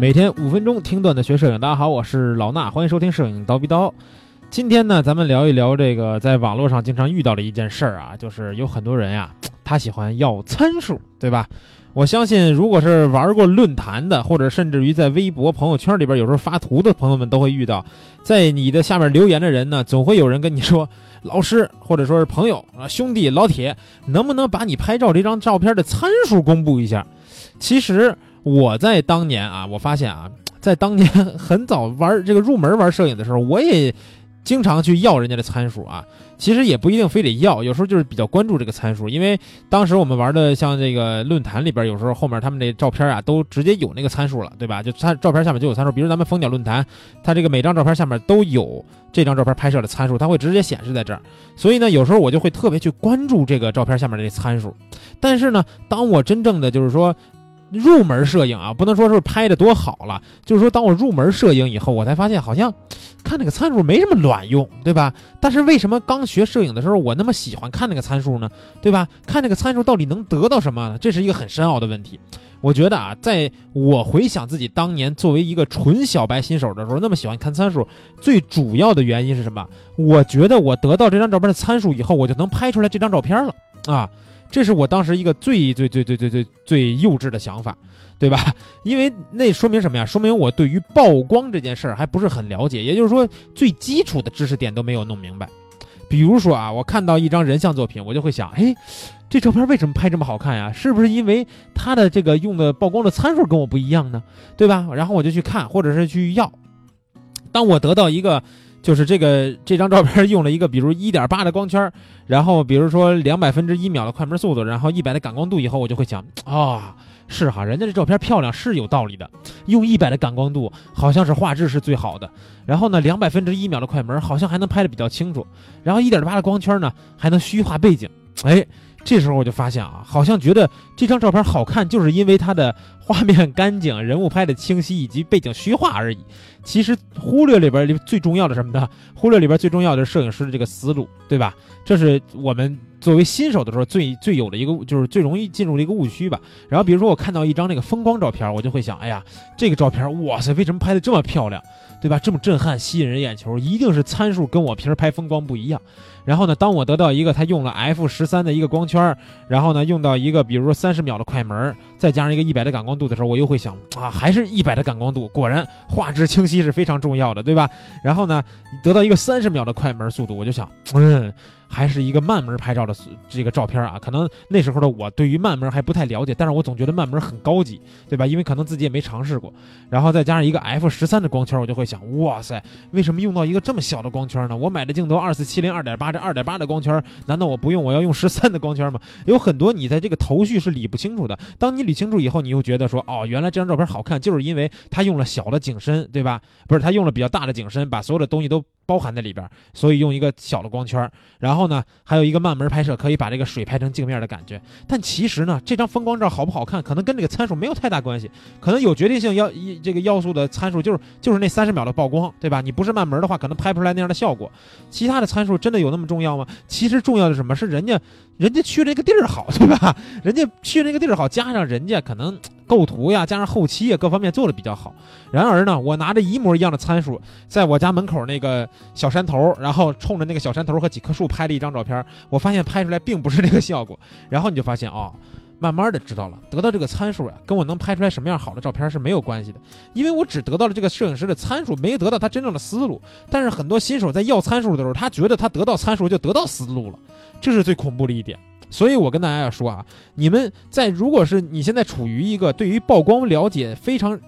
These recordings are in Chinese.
每天五分钟听段子学摄影，大家好，我是老衲，欢迎收听摄影刀逼刀。今天呢，咱们聊一聊这个在网络上经常遇到的一件事儿啊，就是有很多人呀，他喜欢要参数，对吧？我相信，如果是玩过论坛的，或者甚至于在微博朋友圈里边有时候发图的朋友们，都会遇到，在你的下面留言的人呢，总会有人跟你说，老师或者说是朋友啊，兄弟老铁，能不能把你拍照这张照片的参数公布一下？其实。我在当年啊，我发现啊，在当年很早玩这个入门玩摄影的时候，我也经常去要人家的参数啊。其实也不一定非得要，有时候就是比较关注这个参数，因为当时我们玩的像这个论坛里边，有时候后面他们那照片啊，都直接有那个参数了，对吧？就参照片下面就有参数，比如咱们蜂鸟论坛，它这个每张照片下面都有这张照片拍摄的参数，它会直接显示在这儿。所以呢，有时候我就会特别去关注这个照片下面的这参数。但是呢，当我真正的就是说。入门摄影啊，不能说是拍的多好了，就是说当我入门摄影以后，我才发现好像看那个参数没什么卵用，对吧？但是为什么刚学摄影的时候我那么喜欢看那个参数呢？对吧？看那个参数到底能得到什么？这是一个很深奥的问题。我觉得啊，在我回想自己当年作为一个纯小白新手的时候，那么喜欢看参数，最主要的原因是什么？我觉得我得到这张照片的参数以后，我就能拍出来这张照片了啊。这是我当时一个最最最最最最最幼稚的想法，对吧？因为那说明什么呀？说明我对于曝光这件事儿还不是很了解，也就是说最基础的知识点都没有弄明白。比如说啊，我看到一张人像作品，我就会想，哎，这照片为什么拍这么好看呀？是不是因为它的这个用的曝光的参数跟我不一样呢？对吧？然后我就去看，或者是去要。当我得到一个。就是这个这张照片用了一个，比如一点八的光圈，然后比如说两百分之一秒的快门速度，然后一百的感光度，以后我就会想啊，是哈，人家这照片漂亮是有道理的，用一百的感光度好像是画质是最好的，然后呢两百分之一秒的快门好像还能拍的比较清楚，然后一点八的光圈呢还能虚化背景，哎。这时候我就发现啊，好像觉得这张照片好看，就是因为它的画面干净，人物拍的清晰，以及背景虚化而已。其实忽略里边最重要的什么呢？忽略里边最重要的是摄影师的这个思路，对吧？这是我们作为新手的时候最最有的一个，就是最容易进入的一个误区吧。然后比如说我看到一张那个风光照片，我就会想，哎呀，这个照片，哇塞，为什么拍的这么漂亮？对吧？这么震撼，吸引人眼球，一定是参数跟我平时拍风光不一样。然后呢，当我得到一个他用了 f 十三的一个光圈，然后呢，用到一个比如说三十秒的快门，再加上一个一百的感光度的时候，我又会想啊，还是一百的感光度，果然画质清晰是非常重要的，对吧？然后呢，得到一个三十秒的快门速度，我就想，嗯。还是一个慢门拍照的这个照片啊，可能那时候的我对于慢门还不太了解，但是我总觉得慢门很高级，对吧？因为可能自己也没尝试过，然后再加上一个 f 十三的光圈，我就会想，哇塞，为什么用到一个这么小的光圈呢？我买的镜头二四七零二点八，这二点八的光圈，难道我不用，我要用十三的光圈吗？有很多你在这个头绪是理不清楚的，当你理清楚以后，你又觉得说，哦，原来这张照片好看，就是因为它用了小的景深，对吧？不是，它用了比较大的景深，把所有的东西都。包含在里边，所以用一个小的光圈，然后呢，还有一个慢门拍摄，可以把这个水拍成镜面的感觉。但其实呢，这张风光照好不好看，可能跟这个参数没有太大关系。可能有决定性要一这个要素的参数就是就是那三十秒的曝光，对吧？你不是慢门的话，可能拍不出来那样的效果。其他的参数真的有那么重要吗？其实重要的什么是人家。人家去那个地儿好，对吧？人家去那个地儿好，加上人家可能构图呀，加上后期啊，各方面做的比较好。然而呢，我拿着一模一样的参数，在我家门口那个小山头，然后冲着那个小山头和几棵树拍了一张照片，我发现拍出来并不是这个效果。然后你就发现哦。慢慢的知道了，得到这个参数呀，跟我能拍出来什么样好的照片是没有关系的，因为我只得到了这个摄影师的参数，没得到他真正的思路。但是很多新手在要参数的时候，他觉得他得到参数就得到思路了，这是最恐怖的一点。所以我跟大家要说啊，你们在如果是你现在处于一个对于曝光了解非常。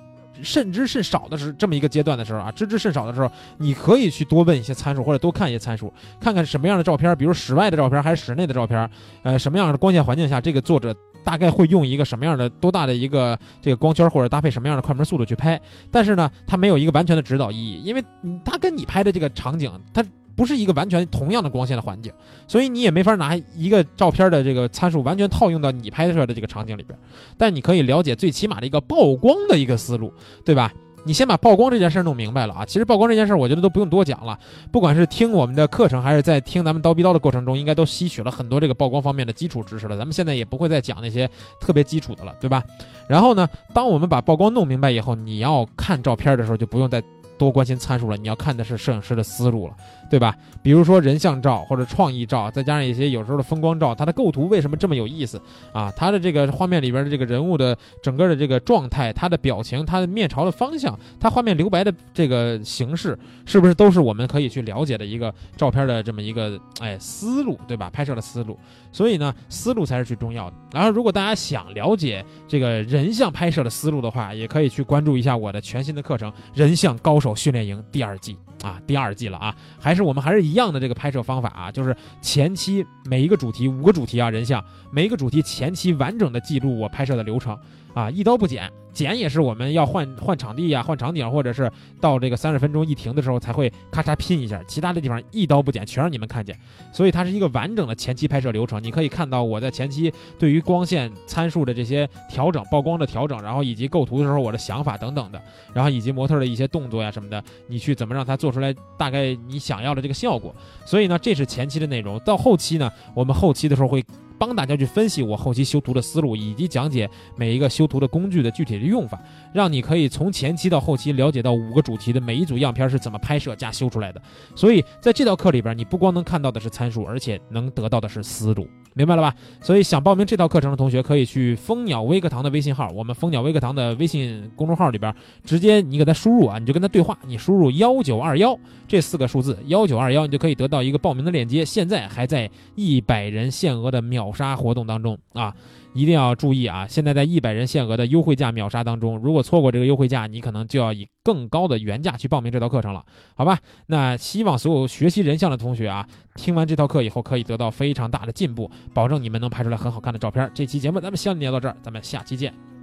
甚之甚少的时这么一个阶段的时候啊，知之甚少的时候，你可以去多问一些参数，或者多看一些参数，看看什么样的照片，比如室外的照片还是室内的照片，呃，什么样的光线环境下，这个作者大概会用一个什么样的多大的一个这个光圈，或者搭配什么样的快门速度去拍。但是呢，它没有一个完全的指导意义，因为它跟你拍的这个场景，它。不是一个完全同样的光线的环境，所以你也没法拿一个照片的这个参数完全套用到你拍摄的这个场景里边。但你可以了解最起码的一个曝光的一个思路，对吧？你先把曝光这件事儿弄明白了啊。其实曝光这件事儿，我觉得都不用多讲了。不管是听我们的课程，还是在听咱们叨逼叨的过程中，应该都吸取了很多这个曝光方面的基础知识了。咱们现在也不会再讲那些特别基础的了，对吧？然后呢，当我们把曝光弄明白以后，你要看照片的时候，就不用再。多关心参数了，你要看的是摄影师的思路了，对吧？比如说人像照或者创意照，再加上一些有时候的风光照，它的构图为什么这么有意思啊？它的这个画面里边的这个人物的整个的这个状态，他的表情，他的面朝的方向，他画面留白的这个形式，是不是都是我们可以去了解的一个照片的这么一个哎思路，对吧？拍摄的思路，所以呢，思路才是最重要的。然后，如果大家想了解这个人像拍摄的思路的话，也可以去关注一下我的全新的课程《人像高手》。训练营第二季啊，第二季了啊，还是我们还是一样的这个拍摄方法啊，就是前期每一个主题五个主题啊，人像每一个主题前期完整的记录我拍摄的流程啊，一刀不剪。剪也是我们要换换场地呀，换场景，或者是到这个三十分钟一停的时候才会咔嚓拼一下，其他的地方一刀不剪，全让你们看见。所以它是一个完整的前期拍摄流程。你可以看到我在前期对于光线参数的这些调整、曝光的调整，然后以及构图的时候我的想法等等的，然后以及模特的一些动作呀什么的，你去怎么让它做出来大概你想要的这个效果。所以呢，这是前期的内容。到后期呢，我们后期的时候会。帮大家去分析我后期修图的思路，以及讲解每一个修图的工具的具体的用法，让你可以从前期到后期了解到五个主题的每一组样片是怎么拍摄加修出来的。所以在这道课里边，你不光能看到的是参数，而且能得到的是思路。明白了吧？所以想报名这套课程的同学，可以去蜂鸟微课堂的微信号，我们蜂鸟微课堂的微信公众号里边，直接你给他输入啊，你就跟他对话，你输入幺九二幺这四个数字，幺九二幺，你就可以得到一个报名的链接。现在还在一百人限额的秒秒杀活动当中啊。一定要注意啊！现在在一百人限额的优惠价秒杀当中，如果错过这个优惠价，你可能就要以更高的原价去报名这套课程了，好吧？那希望所有学习人像的同学啊，听完这套课以后可以得到非常大的进步，保证你们能拍出来很好看的照片。这期节目咱们先聊到这儿，咱们下期见。